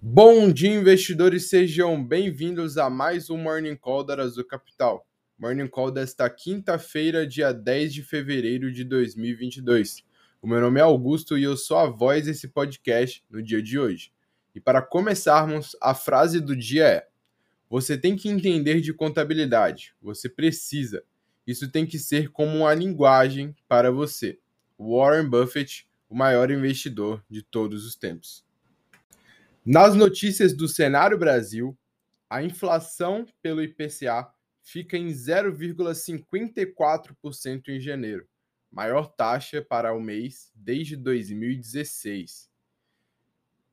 Bom dia, investidores, sejam bem-vindos a mais um Morning Call da Azul Capital. Morning Call desta quinta-feira, dia 10 de fevereiro de 2022. O meu nome é Augusto e eu sou a voz desse podcast no dia de hoje. E para começarmos, a frase do dia é: Você tem que entender de contabilidade, você precisa. Isso tem que ser como uma linguagem para você. Warren Buffett, o maior investidor de todos os tempos. Nas notícias do cenário Brasil, a inflação pelo IPCA fica em 0,54% em janeiro, maior taxa para o mês desde 2016.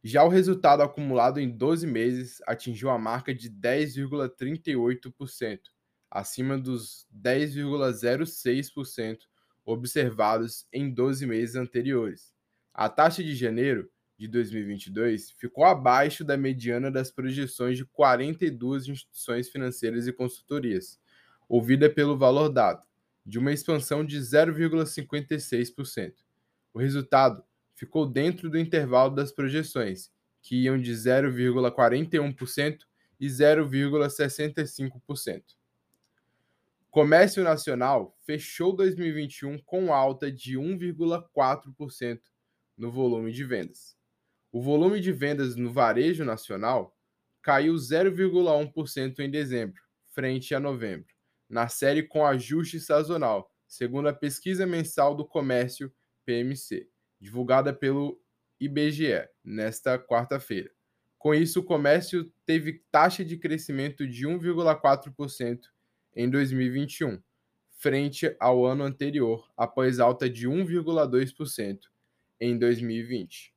Já o resultado acumulado em 12 meses atingiu a marca de 10,38%, acima dos 10,06% observados em 12 meses anteriores. A taxa de janeiro de 2022 ficou abaixo da mediana das projeções de 42 instituições financeiras e consultorias, ouvida pelo valor dado, de uma expansão de 0,56%. O resultado ficou dentro do intervalo das projeções, que iam de 0,41% e 0,65%. Comércio nacional fechou 2021 com alta de 1,4% no volume de vendas. O volume de vendas no varejo nacional caiu 0,1% em dezembro, frente a novembro, na série com ajuste sazonal, segundo a pesquisa mensal do comércio PMC, divulgada pelo IBGE nesta quarta-feira. Com isso, o comércio teve taxa de crescimento de 1,4% em 2021, frente ao ano anterior, após alta de 1,2% em 2020.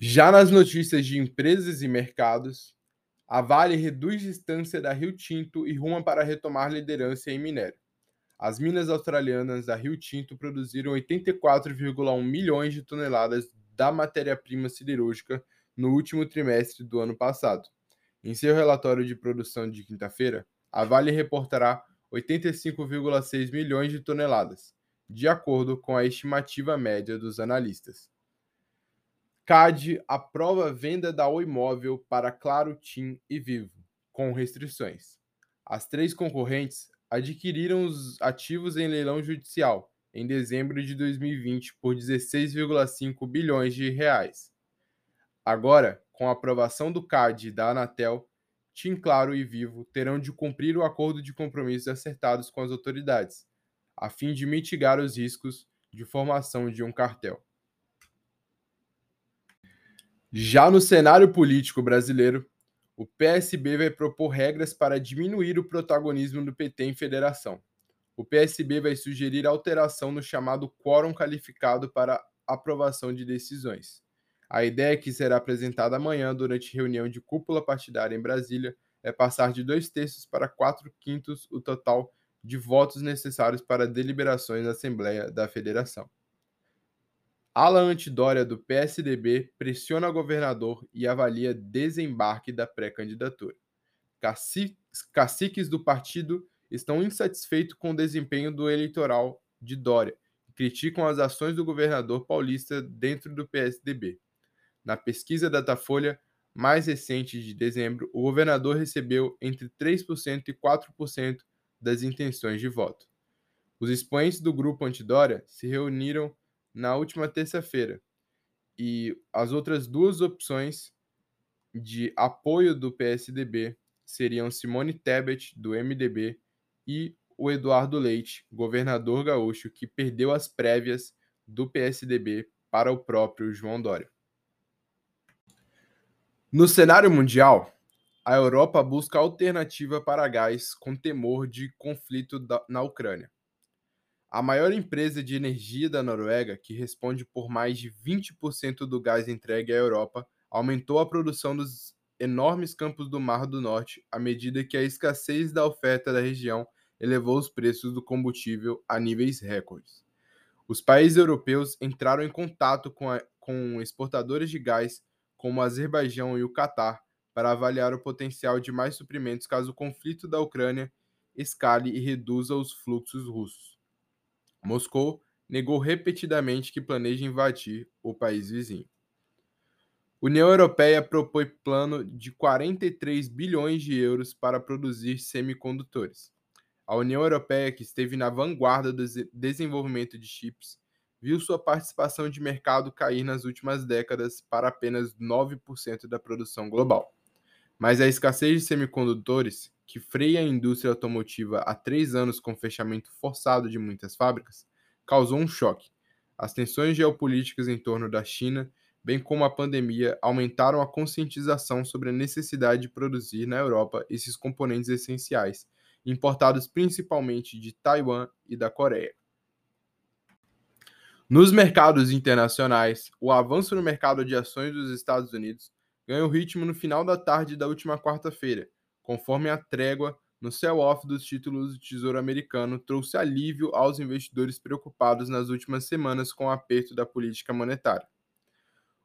Já nas notícias de empresas e mercados, a Vale reduz distância da Rio Tinto e ruma para retomar liderança em minério. As minas australianas da Rio Tinto produziram 84,1 milhões de toneladas da matéria-prima siderúrgica no último trimestre do ano passado. Em seu relatório de produção de quinta-feira, a Vale reportará 85,6 milhões de toneladas, de acordo com a estimativa média dos analistas. CAD aprova a venda da Oi Móvel para Claro, TIM e Vivo, com restrições. As três concorrentes adquiriram os ativos em leilão judicial em dezembro de 2020 por 16,5 bilhões de reais. Agora, com a aprovação do CAD e da Anatel, TIM Claro e Vivo terão de cumprir o acordo de compromissos acertados com as autoridades, a fim de mitigar os riscos de formação de um cartel. Já no cenário político brasileiro, o PSB vai propor regras para diminuir o protagonismo do PT em federação. O PSB vai sugerir alteração no chamado quórum qualificado para aprovação de decisões. A ideia que será apresentada amanhã durante reunião de cúpula partidária em Brasília é passar de dois terços para quatro quintos o total de votos necessários para deliberações na Assembleia da Federação. Ala Antidória do PSDB pressiona governador e avalia desembarque da pré-candidatura. Caciques do partido estão insatisfeitos com o desempenho do eleitoral de Dória e criticam as ações do governador paulista dentro do PSDB. Na pesquisa Datafolha mais recente de dezembro, o governador recebeu entre 3% e 4% das intenções de voto. Os expoentes do grupo Antidória se reuniram na última terça-feira. E as outras duas opções de apoio do PSDB seriam Simone Tebet, do MDB, e o Eduardo Leite, governador gaúcho, que perdeu as prévias do PSDB para o próprio João Dória. No cenário mundial, a Europa busca alternativa para gás com temor de conflito na Ucrânia. A maior empresa de energia da Noruega, que responde por mais de 20% do gás entregue à Europa, aumentou a produção dos enormes campos do Mar do Norte à medida que a escassez da oferta da região elevou os preços do combustível a níveis recordes. Os países europeus entraram em contato com, a, com exportadores de gás, como o Azerbaijão e o Catar, para avaliar o potencial de mais suprimentos caso o conflito da Ucrânia escale e reduza os fluxos russos. Moscou negou repetidamente que planeja invadir o país vizinho. União Europeia propõe plano de 43 bilhões de euros para produzir semicondutores. A União Europeia, que esteve na vanguarda do desenvolvimento de chips, viu sua participação de mercado cair nas últimas décadas para apenas 9% da produção global. Mas a escassez de semicondutores, que freia a indústria automotiva há três anos com fechamento forçado de muitas fábricas, causou um choque. As tensões geopolíticas em torno da China, bem como a pandemia, aumentaram a conscientização sobre a necessidade de produzir na Europa esses componentes essenciais, importados principalmente de Taiwan e da Coreia. Nos mercados internacionais, o avanço no mercado de ações dos Estados Unidos ganhou ritmo no final da tarde da última quarta-feira, conforme a trégua no sell-off dos títulos do Tesouro Americano trouxe alívio aos investidores preocupados nas últimas semanas com o aperto da política monetária.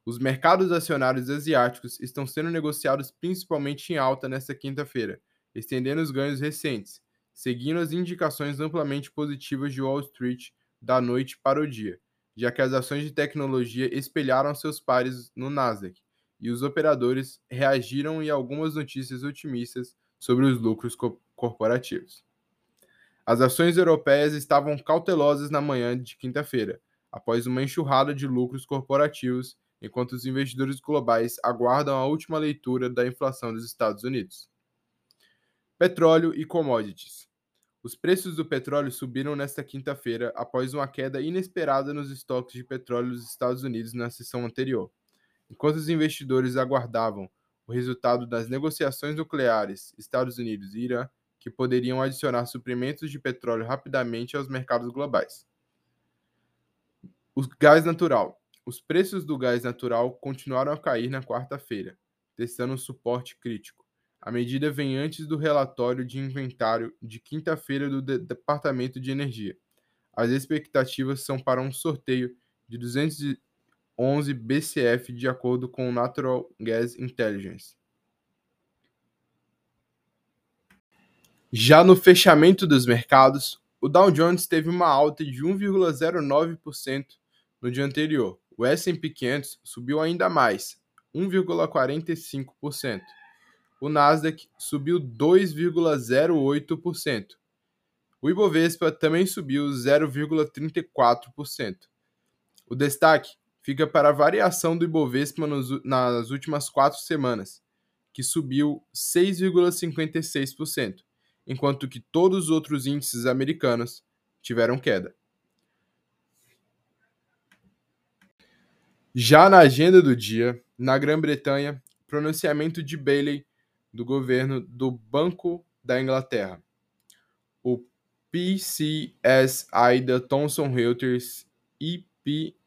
Os mercados acionários asiáticos estão sendo negociados principalmente em alta nesta quinta-feira, estendendo os ganhos recentes, seguindo as indicações amplamente positivas de Wall Street da noite para o dia, já que as ações de tecnologia espelharam seus pares no Nasdaq, e os operadores reagiram em algumas notícias otimistas sobre os lucros co corporativos. As ações europeias estavam cautelosas na manhã de quinta-feira, após uma enxurrada de lucros corporativos, enquanto os investidores globais aguardam a última leitura da inflação dos Estados Unidos. Petróleo e commodities. Os preços do petróleo subiram nesta quinta-feira após uma queda inesperada nos estoques de petróleo dos Estados Unidos na sessão anterior. Enquanto os investidores aguardavam o resultado das negociações nucleares Estados Unidos e Irã, que poderiam adicionar suprimentos de petróleo rapidamente aos mercados globais. O gás natural. Os preços do gás natural continuaram a cair na quarta-feira, testando um suporte crítico. A medida vem antes do relatório de inventário de quinta-feira do de Departamento de Energia. As expectativas são para um sorteio de 211 BCF, de acordo com o Natural Gas Intelligence. Já no fechamento dos mercados, o Dow Jones teve uma alta de 1,09% no dia anterior. O S&P 500 subiu ainda mais, 1,45% o Nasdaq subiu 2,08%. O Ibovespa também subiu 0,34%. O destaque fica para a variação do Ibovespa nos, nas últimas quatro semanas, que subiu 6,56%, enquanto que todos os outros índices americanos tiveram queda. Já na agenda do dia, na Grã-Bretanha, pronunciamento de Bailey do governo do Banco da Inglaterra. O PCSI da Thomson Reuters e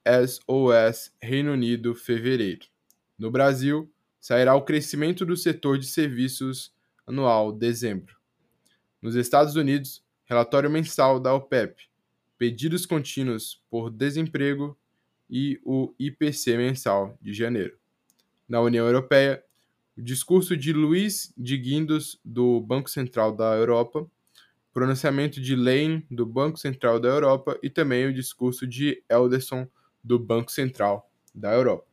PSOS Reino Unido, fevereiro. No Brasil, sairá o crescimento do setor de serviços anual, dezembro. Nos Estados Unidos, relatório mensal da OPEP, pedidos contínuos por desemprego e o IPC mensal de janeiro. Na União Europeia, o discurso de Luiz de Guindos, do Banco Central da Europa, pronunciamento de Lane, do Banco Central da Europa, e também o discurso de Elderson, do Banco Central da Europa.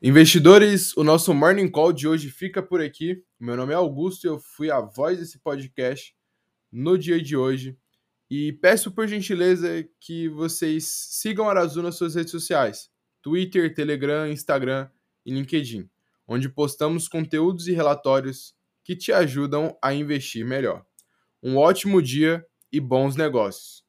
Investidores, o nosso Morning Call de hoje fica por aqui. Meu nome é Augusto e eu fui a voz desse podcast no dia de hoje. E peço por gentileza que vocês sigam Arazu nas suas redes sociais: Twitter, Telegram, Instagram e LinkedIn onde postamos conteúdos e relatórios que te ajudam a investir melhor. Um ótimo dia e bons negócios!